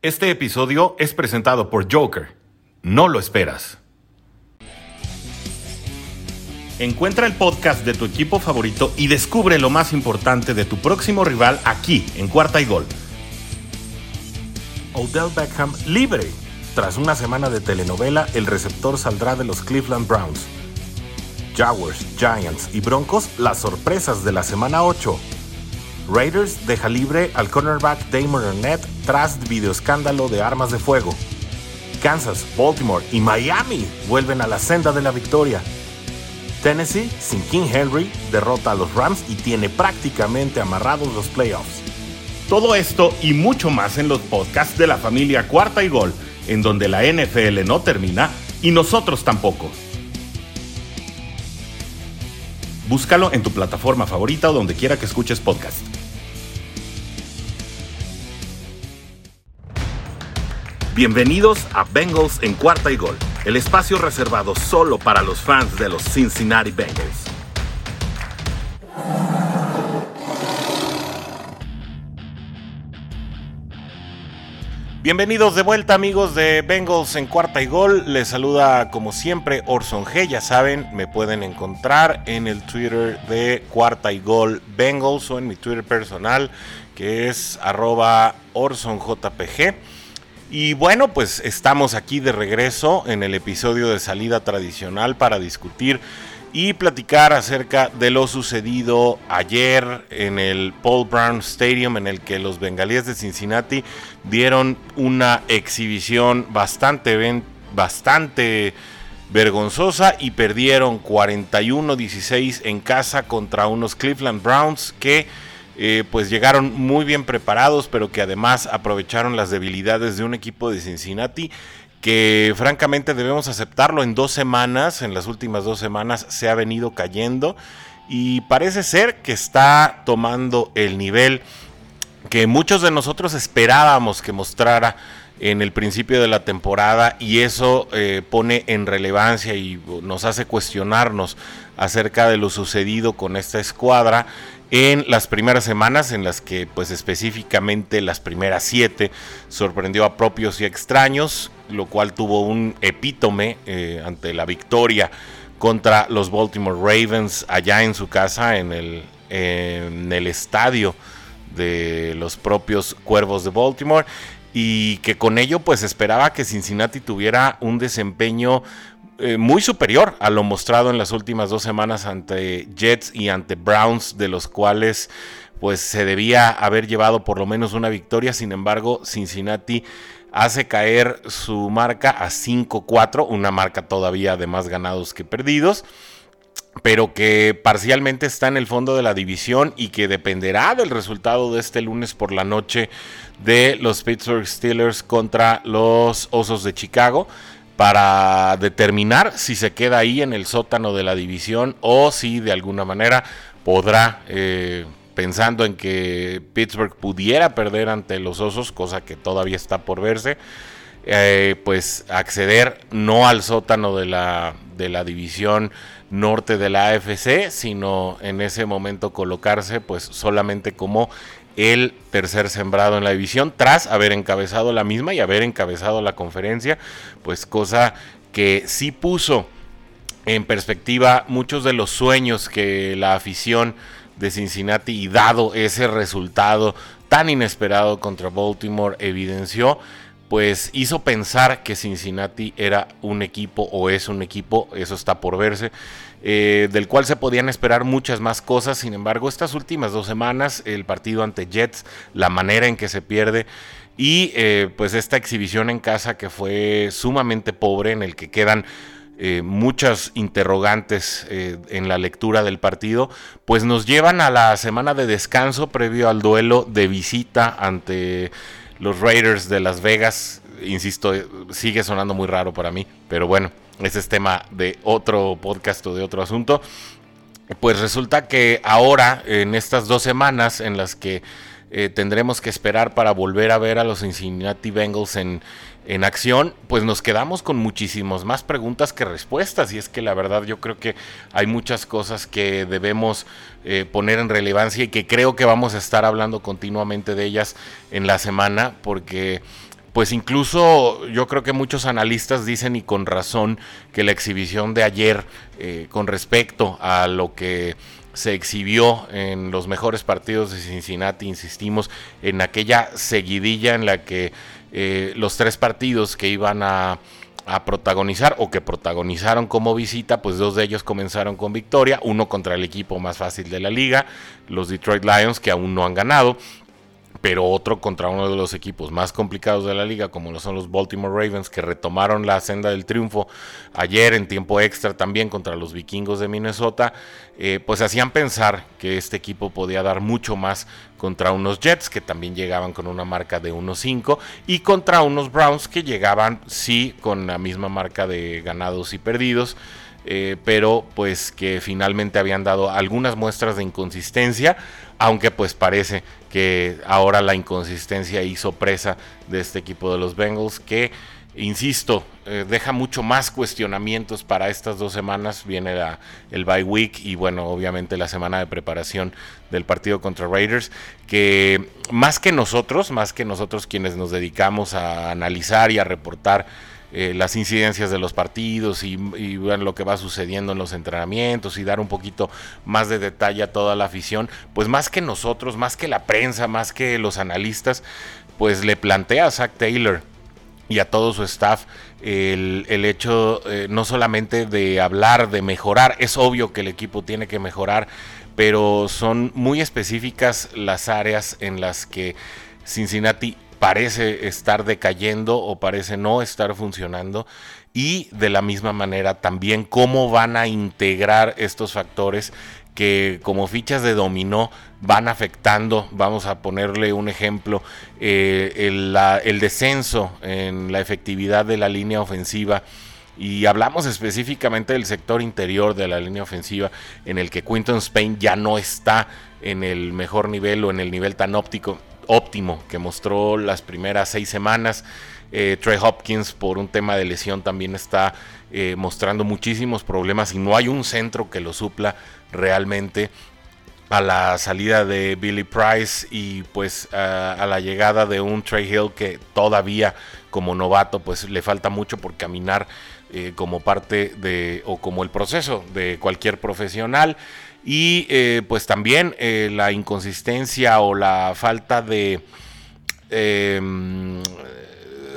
Este episodio es presentado por Joker. No lo esperas. Encuentra el podcast de tu equipo favorito y descubre lo más importante de tu próximo rival aquí, en Cuarta y Gol. Odell Beckham libre. Tras una semana de telenovela, el receptor saldrá de los Cleveland Browns. Jaguars, Giants y Broncos, las sorpresas de la semana 8. Raiders deja libre al cornerback Damon Arnett tras videoescándalo de armas de fuego. Kansas, Baltimore y Miami vuelven a la senda de la victoria. Tennessee, sin King Henry, derrota a los Rams y tiene prácticamente amarrados los playoffs. Todo esto y mucho más en los podcasts de la familia Cuarta y Gol, en donde la NFL no termina y nosotros tampoco. Búscalo en tu plataforma favorita o donde quiera que escuches podcast. Bienvenidos a Bengals en cuarta y gol, el espacio reservado solo para los fans de los Cincinnati Bengals. Bienvenidos de vuelta amigos de Bengals en cuarta y gol. Les saluda como siempre Orson G. Ya saben, me pueden encontrar en el Twitter de cuarta y gol Bengals o en mi Twitter personal que es arroba OrsonJPG. Y bueno, pues estamos aquí de regreso en el episodio de salida tradicional para discutir y platicar acerca de lo sucedido ayer en el Paul Brown Stadium en el que los bengalíes de Cincinnati dieron una exhibición bastante, bastante vergonzosa y perdieron 41-16 en casa contra unos Cleveland Browns que eh, pues llegaron muy bien preparados, pero que además aprovecharon las debilidades de un equipo de Cincinnati que francamente debemos aceptarlo en dos semanas, en las últimas dos semanas se ha venido cayendo y parece ser que está tomando el nivel que muchos de nosotros esperábamos que mostrara en el principio de la temporada y eso eh, pone en relevancia y nos hace cuestionarnos acerca de lo sucedido con esta escuadra en las primeras semanas en las que pues específicamente las primeras siete sorprendió a propios y extraños, lo cual tuvo un epítome eh, ante la victoria contra los Baltimore Ravens allá en su casa en el, en el estadio de los propios Cuervos de Baltimore y que con ello pues esperaba que Cincinnati tuviera un desempeño eh, muy superior a lo mostrado en las últimas dos semanas ante Jets y ante Browns, de los cuales pues se debía haber llevado por lo menos una victoria. Sin embargo, Cincinnati hace caer su marca a 5-4, una marca todavía de más ganados que perdidos pero que parcialmente está en el fondo de la división y que dependerá del resultado de este lunes por la noche de los Pittsburgh Steelers contra los Osos de Chicago para determinar si se queda ahí en el sótano de la división o si de alguna manera podrá, eh, pensando en que Pittsburgh pudiera perder ante los Osos, cosa que todavía está por verse, eh, pues acceder no al sótano de la, de la división norte de la AFC, sino en ese momento colocarse pues solamente como el tercer sembrado en la división tras haber encabezado la misma y haber encabezado la conferencia, pues cosa que sí puso en perspectiva muchos de los sueños que la afición de Cincinnati y dado ese resultado tan inesperado contra Baltimore evidenció, pues hizo pensar que Cincinnati era un equipo o es un equipo, eso está por verse, eh, del cual se podían esperar muchas más cosas. Sin embargo, estas últimas dos semanas, el partido ante Jets, la manera en que se pierde y eh, pues esta exhibición en casa que fue sumamente pobre, en el que quedan eh, muchas interrogantes en la lectura del partido, pues nos llevan a la semana de descanso previo al duelo de visita ante los Raiders de Las Vegas. Insisto, sigue sonando muy raro para mí, pero bueno. Ese es tema de otro podcast o de otro asunto. Pues resulta que ahora, en estas dos semanas en las que eh, tendremos que esperar para volver a ver a los Cincinnati Bengals en, en acción, pues nos quedamos con muchísimas más preguntas que respuestas. Y es que la verdad yo creo que hay muchas cosas que debemos eh, poner en relevancia y que creo que vamos a estar hablando continuamente de ellas en la semana, porque pues incluso yo creo que muchos analistas dicen y con razón que la exhibición de ayer eh, con respecto a lo que se exhibió en los mejores partidos de Cincinnati, insistimos, en aquella seguidilla en la que eh, los tres partidos que iban a, a, protagonizar o que protagonizaron como visita, pues dos de ellos comenzaron con victoria, uno contra el equipo más fácil de la liga, los Detroit Lions, que aún no han ganado, pero otro contra uno de los equipos más complicados de la liga, como lo son los Baltimore Ravens, que retomaron la senda del triunfo ayer en tiempo extra también contra los vikingos de Minnesota, eh, pues hacían pensar que este equipo podía dar mucho más contra unos Jets que también llegaban con una marca de 1-5 y contra unos Browns que llegaban sí con la misma marca de ganados y perdidos. Eh, pero pues que finalmente habían dado algunas muestras de inconsistencia, aunque pues parece que ahora la inconsistencia hizo presa de este equipo de los Bengals que insisto, eh, deja mucho más cuestionamientos para estas dos semanas. Viene el bye week y bueno, obviamente la semana de preparación del partido contra Raiders, que más que nosotros, más que nosotros quienes nos dedicamos a analizar y a reportar eh, las incidencias de los partidos y, y lo que va sucediendo en los entrenamientos y dar un poquito más de detalle a toda la afición, pues más que nosotros, más que la prensa, más que los analistas, pues le plantea a Zach Taylor y a todo su staff el, hecho eh, no solamente de hablar, de mejorar, es obvio que el equipo tiene que mejorar, pero son muy específicas las áreas en las que Cincinnati parece estar decayendo o parece no estar funcionando. Y de la misma manera también cómo van a integrar estos factores que como fichas de dominó van afectando, vamos a ponerle un ejemplo, eh, el, el descenso en la efectividad de la línea ofensiva. Y hablamos específicamente del sector interior de la línea ofensiva en el que Quinton Spain ya no está en el mejor nivel o en el nivel tan óptico óptimo que mostró las primeras seis semanas. Eh, Trey Hopkins por un tema de lesión también está eh, mostrando muchísimos problemas y no hay un centro que lo supla realmente a la salida de Billy Price y pues a, la llegada de un Trey Hill que todavía como novato pues le falta mucho por caminar eh, como parte de o como el proceso de cualquier profesional y eh, pues también eh, la inconsistencia o la falta de, em,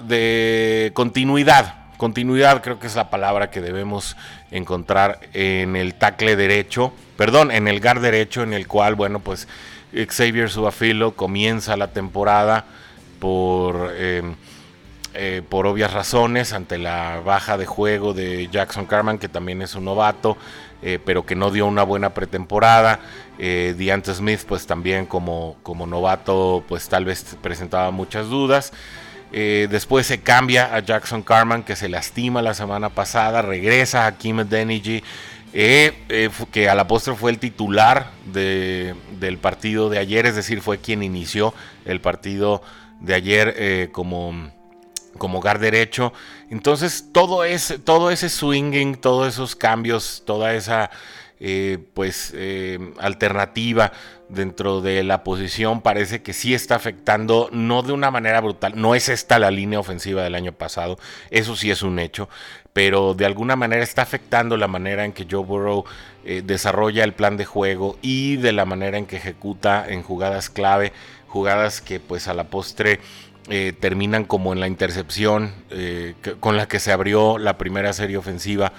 de continuidad. Continuidad creo que es la palabra que debemos encontrar en el tackle derecho, perdón, en el guard derecho en el cual, bueno, pues Xavier Subafilo comienza la temporada por... Em, eh, por obvias razones, ante la baja de juego de Jackson Carman, que también es un novato, eh, pero que no dio una buena pretemporada. Eh, Smith, pues también como, como novato, pues tal vez presentaba muchas dudas. Eh, después se cambia a Jackson Carman, que se lastima la semana pasada, regresa a Kim Denigi, que a la postre fue el titular del partido de ayer, es decir, fue quien inició el partido de ayer como como hogar derecho. Entonces todo ese, todo ese swinging, todos esos cambios, toda esa eh, pues eh, alternativa dentro de la posición parece que sí está afectando, no de una manera brutal, no es esta la línea ofensiva del año pasado, eso sí es un hecho, pero de alguna manera está afectando la manera en que Joe Burrow eh, desarrolla el plan de juego y de la manera en que ejecuta en jugadas clave, jugadas que pues a la postre eh, terminan como en la intercepción eh, con la que se abrió la primera serie ofensiva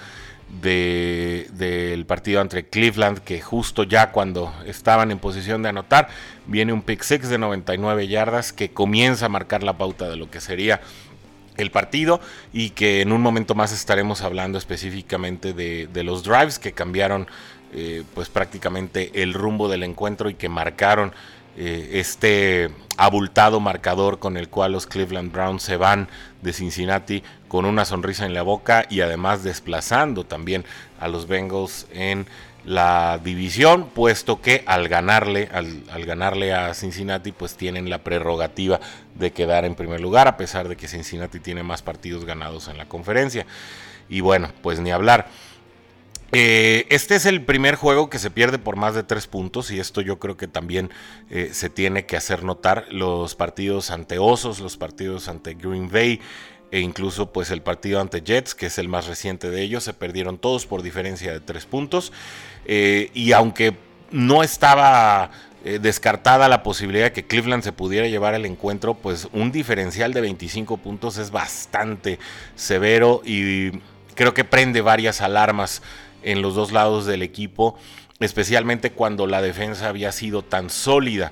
del partido entre Cleveland, que justo ya cuando estaban en posición de anotar, viene un pick six de 99 yardas que comienza a marcar la pauta de lo que sería el partido y que en un momento más estaremos hablando específicamente de, los drives que cambiaron eh, pues prácticamente el rumbo del encuentro y que marcaron eh, este abultado marcador con el cual los Cleveland Browns se van de Cincinnati con una sonrisa en la boca y además desplazando también a los Bengals en la división, puesto que al ganarle, al, al, ganarle a Cincinnati, pues tienen la prerrogativa de quedar en primer lugar, a pesar de que Cincinnati tiene más partidos ganados en la conferencia. Y bueno, pues ni hablar. Eh, este es el primer juego que se pierde por más de tres puntos y esto yo creo que también eh, se tiene que hacer notar. Los partidos ante Osos, los partidos ante Green Bay e incluso pues el partido ante Jets, que es el más reciente de ellos, se perdieron todos por diferencia de tres puntos. Eh, y aunque no estaba descartada la posibilidad de que Cleveland se pudiera llevar el encuentro, pues un diferencial de 25 puntos es bastante severo y creo que prende varias alarmas en los dos lados del equipo, especialmente cuando la defensa había sido tan sólida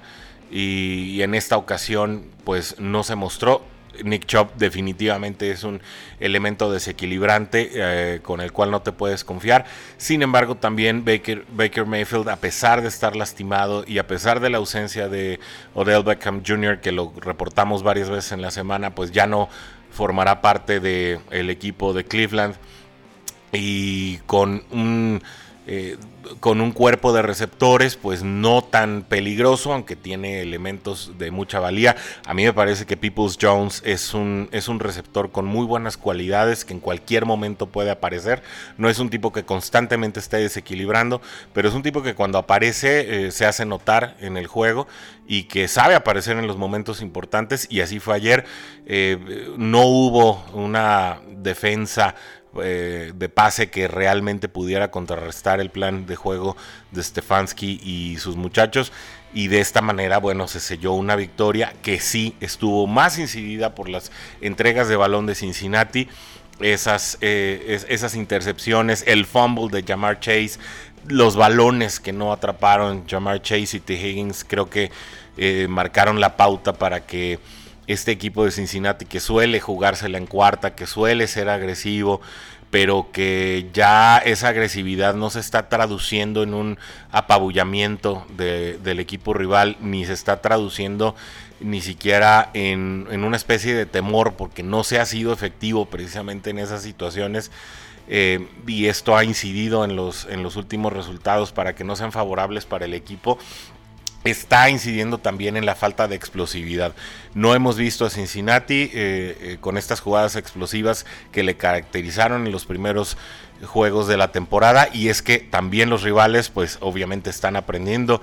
y, en esta ocasión pues no se mostró. Nick Chubb definitivamente es un elemento desequilibrante eh, con el cual no te puedes confiar. Sin embargo, también Baker, Baker, Mayfield, a pesar de estar lastimado y a pesar de la ausencia de Odell Beckham Jr., que lo reportamos varias veces en la semana, pues ya no formará parte del equipo de Cleveland y con un, eh, con un cuerpo de receptores pues no tan peligroso, aunque tiene elementos de mucha valía. A mí me parece que Peoples Jones es un, es un receptor con muy buenas cualidades que en cualquier momento puede aparecer. No es un tipo que constantemente esté desequilibrando, pero es un tipo que cuando aparece eh, se hace notar en el juego y que sabe aparecer en los momentos importantes y así fue ayer. Eh, no hubo una defensa eh, de pase que realmente pudiera contrarrestar el plan de juego de Stefanski y sus muchachos. Y de esta manera, bueno, se selló una victoria que sí estuvo más incidida por las entregas de balón de Cincinnati. Esas, eh, esas intercepciones, el fumble de Jamar Chase, los balones que no atraparon Jamar Chase y T. Higgins, creo que eh, marcaron la pauta para que este equipo de Cincinnati que suele jugársela en cuarta, que suele ser agresivo, pero que ya esa agresividad no se está traduciendo en un apabullamiento del equipo rival, ni se está traduciendo ni siquiera en, una especie de temor, porque no se ha sido efectivo precisamente en esas situaciones. Eh, y esto ha incidido en los, en los últimos resultados para que no sean favorables para el equipo está incidiendo también en la falta de explosividad. No hemos visto a Cincinnati eh, eh, con estas jugadas explosivas que le caracterizaron en los primeros juegos de la temporada y es que también los rivales pues obviamente están aprendiendo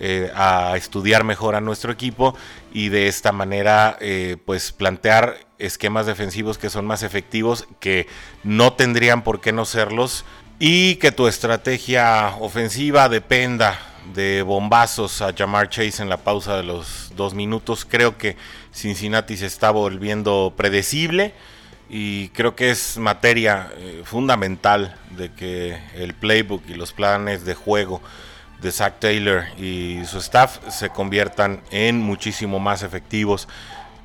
eh, a estudiar mejor a nuestro equipo y de esta manera pues plantear esquemas defensivos que son más efectivos que no tendrían por qué no serlos y que tu estrategia ofensiva dependa de bombazos a Jamar Chase en la pausa de los dos minutos. Creo que Cincinnati se está volviendo predecible y creo que es materia eh, fundamental de que el playbook y los planes de juego de Zach Taylor y su staff se conviertan en muchísimo más efectivos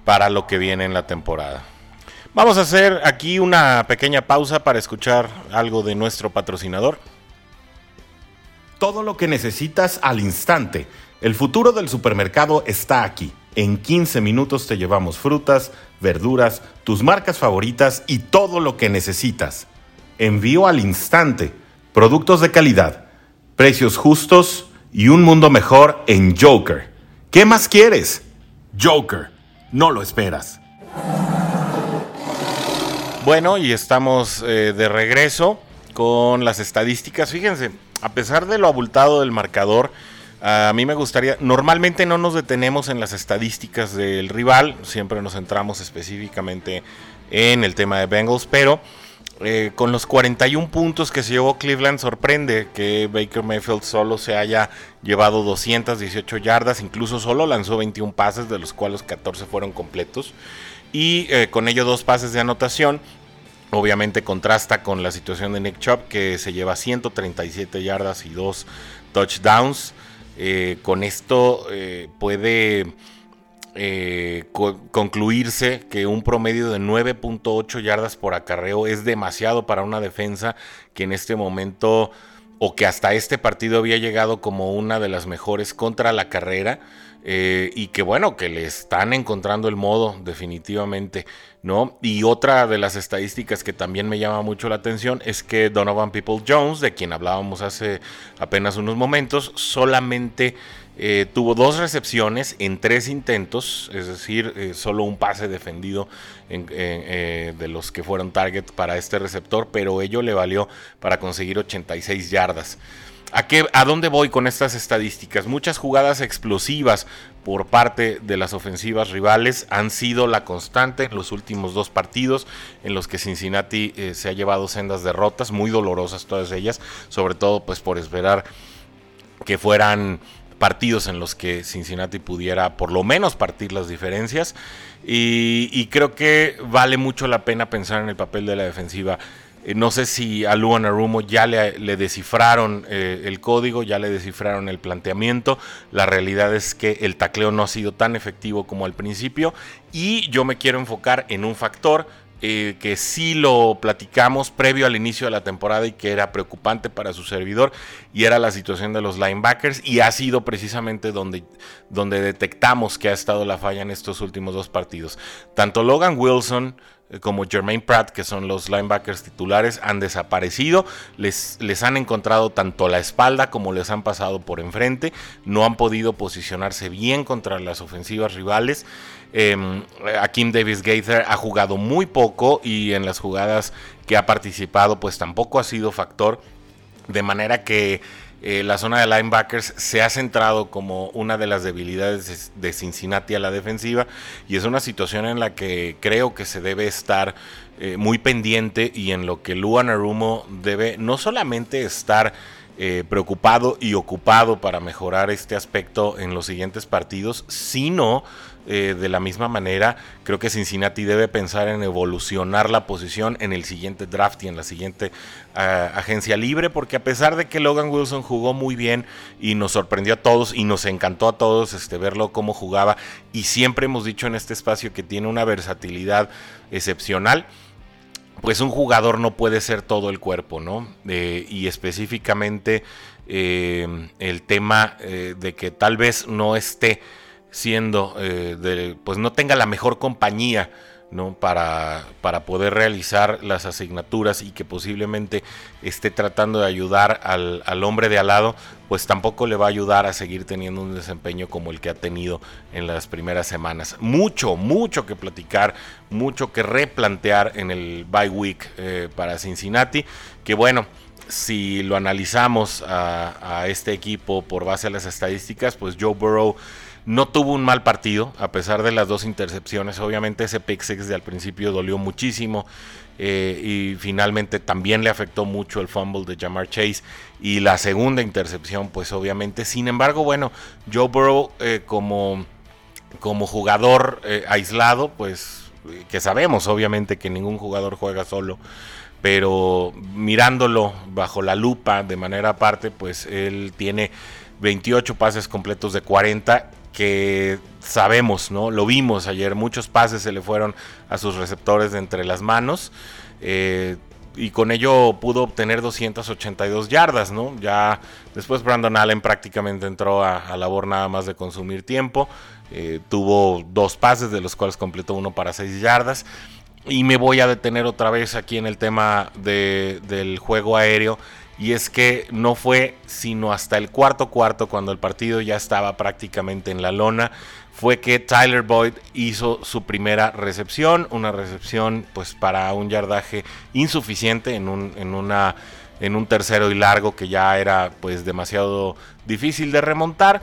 para lo que viene en la temporada. Vamos a hacer aquí una pequeña pausa para escuchar algo de nuestro patrocinador. Todo lo que necesitas al instante. El futuro del supermercado está aquí. En 15 minutos te llevamos frutas, verduras, tus marcas favoritas y todo lo que necesitas. Envío al instante. Productos de calidad, precios justos y un mundo mejor en Joker. ¿Qué más quieres? Joker, no lo esperas. Bueno, y estamos eh, de regreso con las estadísticas. Fíjense, a pesar de lo abultado del marcador, a mí me gustaría, normalmente no nos detenemos en las estadísticas del rival, siempre nos centramos específicamente en el tema de Bengals, pero eh, con los 41 puntos que se llevó Cleveland sorprende que Baker Mayfield solo se haya llevado 218 yardas, incluso solo lanzó 21 pases, de los cuales 14 fueron completos, y eh, con ello dos pases de anotación. Obviamente contrasta con la situación de Nick Chubb, que se lleva 137 yardas y dos touchdowns. Eh, con esto eh, puede eh, concluirse que un promedio de 9.8 yardas por acarreo es demasiado para una defensa que en este momento o que hasta este partido había llegado como una de las mejores contra la carrera. Eh, y que bueno, que le están encontrando el modo definitivamente, ¿no? Y otra de las estadísticas que también me llama mucho la atención es que Donovan People Jones, de quien hablábamos hace apenas unos momentos, solamente Eh, tuvo dos recepciones en tres intentos, es decir, eh, solo un pase defendido de los que fueron target para este receptor, pero ello le valió para conseguir 86 yardas. ¿A, qué, ¿A dónde voy con estas estadísticas? Muchas jugadas explosivas por parte de las ofensivas rivales han sido la constante en los últimos dos partidos en los que Cincinnati se ha llevado sendas derrotas, muy dolorosas todas ellas, sobre todo pues por esperar que fueran partidos en los que Cincinnati pudiera por lo menos partir las diferencias. Y, creo que vale mucho la pena pensar en el papel de la defensiva. Eh, no sé si a Luan Arumo ya le, descifraron eh, el código, ya le descifraron el planteamiento. La realidad es que el tacleo no ha sido tan efectivo como al principio. Y yo me quiero enfocar en un factor eh, que sí lo platicamos previo al inicio de la temporada y que era preocupante para su servidor y era la situación de los linebackers y ha sido precisamente donde, donde detectamos que ha estado la falla en estos últimos dos partidos. Tanto Logan Wilson como Jermaine Pratt, que son los linebackers titulares, han desaparecido. Les, les, han encontrado tanto la espalda como les han pasado por enfrente. No han podido posicionarse bien contra las ofensivas rivales. Eh, Akim Davis Gaither ha jugado muy poco y en las jugadas que ha participado pues tampoco ha sido factor. De manera que eh, la zona de linebackers se ha centrado como una de las debilidades de, Cincinnati a la defensiva y es una situación en la que creo que se debe estar eh, muy pendiente y en lo que Luan Arumo debe no solamente estar eh, preocupado y ocupado para mejorar este aspecto en los siguientes partidos, sino eh, de la misma manera, creo que Cincinnati debe pensar en evolucionar la posición en el siguiente draft y en la siguiente ah, agencia libre, porque a pesar de que Logan Wilson jugó muy bien y nos sorprendió a todos y nos encantó a todos este, verlo cómo jugaba, y siempre hemos dicho en este espacio que tiene una versatilidad excepcional pues un jugador no puede ser todo el cuerpo, ¿no? Eh, y específicamente eh, el tema de que tal vez no esté siendo, eh, pues no tenga la mejor compañía. Para, para, poder realizar las asignaturas y que posiblemente esté tratando de ayudar al, al, hombre de al lado, pues tampoco le va a ayudar a seguir teniendo un desempeño como el que ha tenido en las primeras semanas. Mucho, mucho que platicar, mucho que replantear en el bye week eh, para Cincinnati, que bueno. Si lo analizamos a, a este equipo por base a las estadísticas, pues Joe Burrow no tuvo un mal partido, a pesar de las dos intercepciones. Obviamente ese pick de al principio dolió muchísimo. Eh, y finalmente también le afectó mucho el fumble de Jamar Chase y la segunda intercepción, pues obviamente. Sin embargo, bueno, Joe Burrow eh, como, como jugador eh, aislado, pues que sabemos obviamente que ningún jugador juega solo, pero mirándolo bajo la lupa de manera aparte, pues él tiene 28 pases completos de 40 que sabemos, ¿no? Lo vimos ayer, muchos pases se le fueron a sus receptores de entre las manos. Eh, y con ello pudo obtener 282 yardas, ¿no? Ya después Brandon Allen prácticamente entró a, labor nada más de consumir tiempo. Eh, tuvo dos pases, de los cuales completó uno para 6 yardas. Y me voy a detener otra vez aquí en el tema del juego aéreo y es que no fue sino hasta el cuarto cuarto, cuando el partido ya estaba prácticamente en la lona, fue que Tyler Boyd hizo su primera recepción, una recepción pues para un yardaje insuficiente en un, en una, en un tercero y largo que ya era pues demasiado difícil de remontar.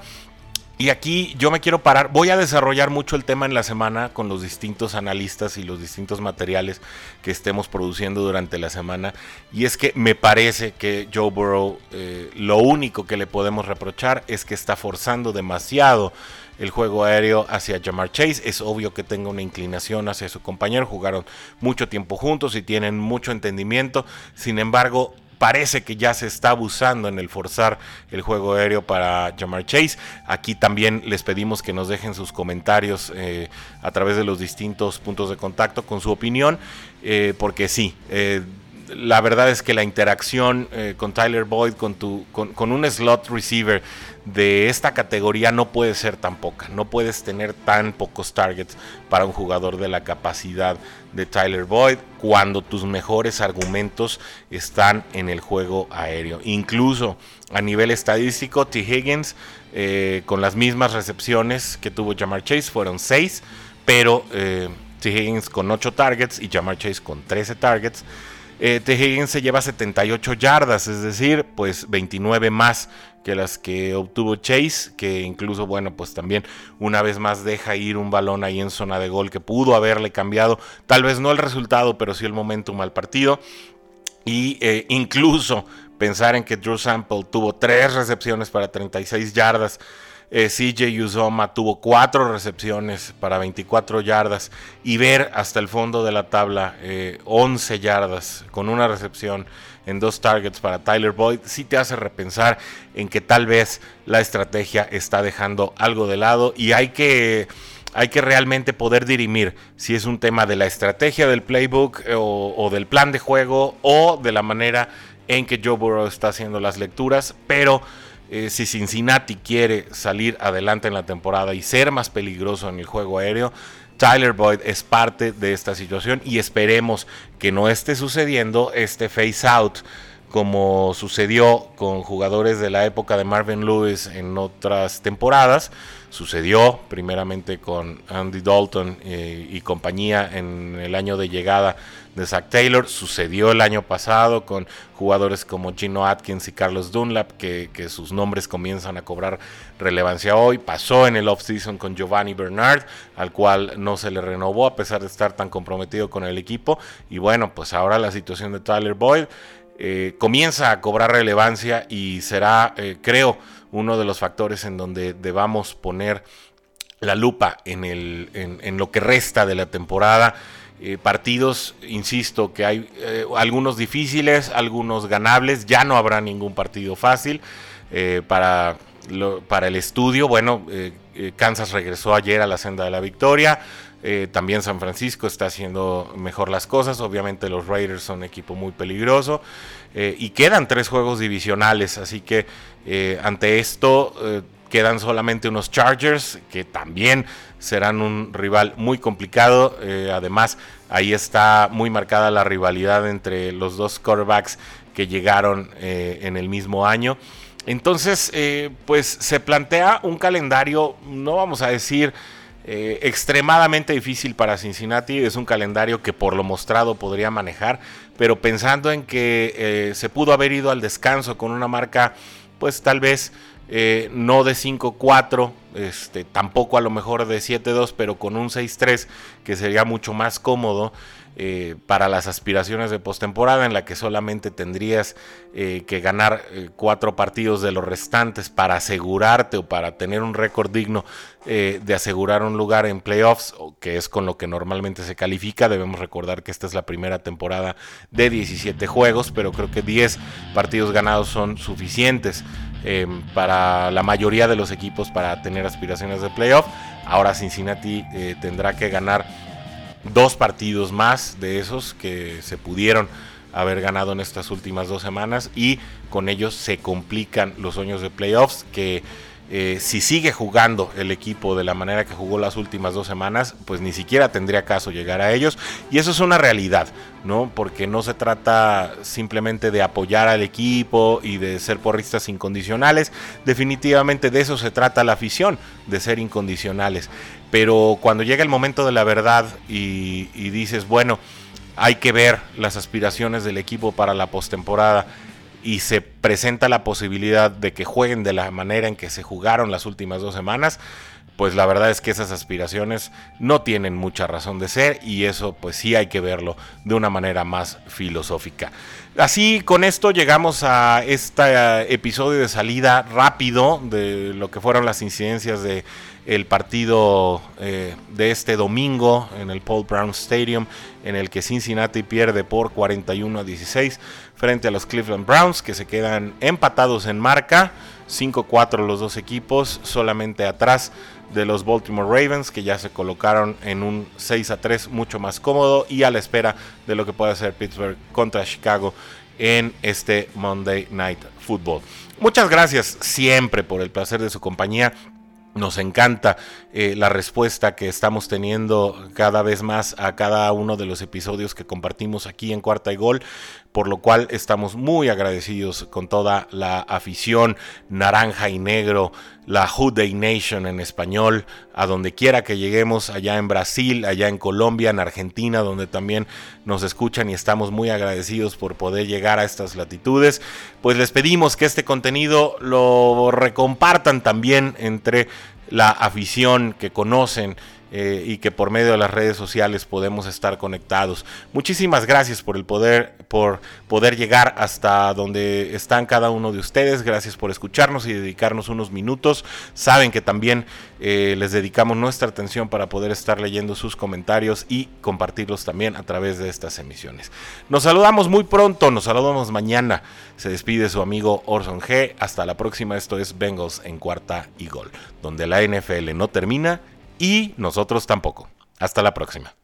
Y aquí yo me quiero parar, voy a desarrollar mucho el tema en la semana con los distintos analistas y los distintos materiales que estemos produciendo durante la semana. Y es que me parece que Joe Burrow eh, lo único que le podemos reprochar es que está forzando demasiado el juego aéreo hacia Jamar Chase. Es obvio que tenga una inclinación hacia su compañero. Jugaron mucho tiempo juntos y tienen mucho entendimiento. Sin embargo, parece que ya se está abusando en el forzar el juego aéreo para Jamar Chase. Aquí también les pedimos que nos dejen sus comentarios eh, a través de los distintos puntos de contacto con su opinión, eh, porque sí. Eh, la verdad es que la interacción con Tyler Boyd, con, con, un slot receiver de esta categoría no puede ser tan poca. No puedes tener tan pocos targets para un jugador de la capacidad de Tyler Boyd cuando tus mejores argumentos están en el juego aéreo. Incluso a nivel estadístico, T. Higgins eh, con las mismas recepciones que tuvo Jamar Chase fueron 6, pero eh, T. Higgins con 8 targets y Jamar Chase con 13 targets. Eh, T. Higgins se lleva 78 yardas, es decir, pues 29 más que las que obtuvo Chase, que incluso, bueno, pues también una vez más deja ir un balón ahí en zona de gol que pudo haberle cambiado, tal vez no el resultado, pero sí el momentum al partido. Y eh, incluso pensar en que Drew Sample tuvo tres recepciones para 36 yardas. Eh, CJ Uzoma tuvo cuatro recepciones para 24 yardas y ver hasta el fondo de la tabla 11 yardas con una recepción en dos targets para Tyler Boyd, sí te hace repensar en que tal vez la estrategia está dejando algo de lado y hay que hay que realmente poder dirimir si es un tema de la estrategia del playbook eh, o, del plan de juego o de la manera en que Joe Burrow está haciendo las lecturas, pero eh, si Cincinnati quiere salir adelante en la temporada y ser más peligroso en el juego aéreo, Tyler Boyd es parte de esta situación y esperemos que no esté sucediendo este face out como sucedió con jugadores de la época de Marvin Lewis en otras temporadas. Sucedió primeramente con Andy Dalton eh, y compañía en el año de llegada de Zach Taylor. Sucedió el año pasado con jugadores como Gino Atkins y Carlos Dunlap, que, sus nombres comienzan a cobrar relevancia hoy. Pasó en el offseason con Giovanni Bernard, al cual no se le renovó a pesar de estar tan comprometido con el equipo. Y bueno, pues ahora la situación de Tyler Boyd. Eh, comienza a cobrar relevancia y será, eh, creo, uno de los factores en donde debamos poner la lupa en, lo que resta de la temporada. Eh, partidos, insisto, que hay eh, algunos difíciles, algunos ganables, ya no habrá ningún partido fácil eh, para, para el estudio. Bueno, Kansas regresó ayer a la senda de la victoria. también San Francisco está haciendo mejor las cosas. Obviamente los Raiders son un equipo muy peligroso. y quedan tres juegos divisionales. Así que ante esto quedan solamente unos Chargers que también serán un rival muy complicado. Eh, además, ahí está muy marcada la rivalidad entre los dos quarterbacks que llegaron eh, en el mismo año. Entonces, eh, pues se plantea un calendario, no vamos a decir extremadamente difícil para Cincinnati, es un calendario que por lo mostrado podría manejar, pero pensando en que se pudo haber ido al descanso con una marca, pues tal vez eh, no de 5-4, este, tampoco a lo mejor de 7-2, pero con un 6-3 que sería mucho más cómodo eh, para las aspiraciones de postemporada, en la que solamente tendrías eh, que ganar cuatro partidos de los restantes para asegurarte o para tener un récord digno de asegurar un lugar en playoffs, que es con lo que normalmente se califica. Debemos recordar que esta es la primera temporada de 17 juegos, pero creo que 10 partidos ganados son suficientes eh, para la mayoría de los equipos para tener aspiraciones de playoff. Ahora Cincinnati eh, tendrá que ganar dos partidos más de esos que se pudieron haber ganado en estas últimas dos semanas y con ellos se complican los sueños de playoffs que eh, si sigue jugando el equipo de la manera que jugó las últimas dos semanas, pues ni siquiera tendría caso llegar a ellos. Y eso es una realidad, ¿no? Porque no se trata simplemente de apoyar al equipo y de ser porristas incondicionales. Definitivamente de eso se trata la afición, de ser incondicionales. Pero cuando llega el momento de la verdad y, y dices, bueno, hay que ver las aspiraciones del equipo para la postemporada y se presenta la posibilidad de que jueguen de la manera en que se jugaron las últimas dos semanas, pues la verdad es que esas aspiraciones no tienen mucha razón de ser y eso pues sí hay que verlo de una manera más filosófica. Así con esto llegamos a este episodio de salida rápido de lo que fueron las incidencias de el partido eh, de este domingo en el Paul Brown Stadium, en el que Cincinnati pierde por 41 a 16 frente a los Cleveland Browns, que se quedan empatados en marca, 5-4 los dos equipos, solamente atrás de los Baltimore Ravens, que ya se colocaron en un 6 a 3 mucho más cómodo y a la espera de lo que pueda hacer Pittsburgh contra Chicago en este Monday Night Football. Muchas gracias siempre por el placer de su compañía. Nos encanta eh, la respuesta que estamos teniendo cada vez más a cada uno de los episodios que compartimos aquí en Cuarta y Gol, por lo cual estamos muy agradecidos con toda la afición naranja y negro, la Hood Day Nation en español, a donde quiera que lleguemos, allá en Brasil, allá en Colombia, en Argentina, donde también nos escuchan y estamos muy agradecidos por poder llegar a estas latitudes. Pues les pedimos que este contenido lo recompartan también entre la afición que conocen eh, y que por medio de las redes sociales podemos estar conectados. Muchísimas gracias por el poder, por poder llegar hasta donde están cada uno de ustedes. Gracias por escucharnos y dedicarnos unos minutos. Saben que también eh, les dedicamos nuestra atención para poder estar leyendo sus comentarios y compartirlos también a través de estas emisiones. Nos saludamos muy pronto, nos saludamos mañana. Se despide su amigo Orson G. Hasta la próxima. Esto es Bengals en cuarta y gol, donde la NFL no termina y nosotros tampoco. Hasta la próxima.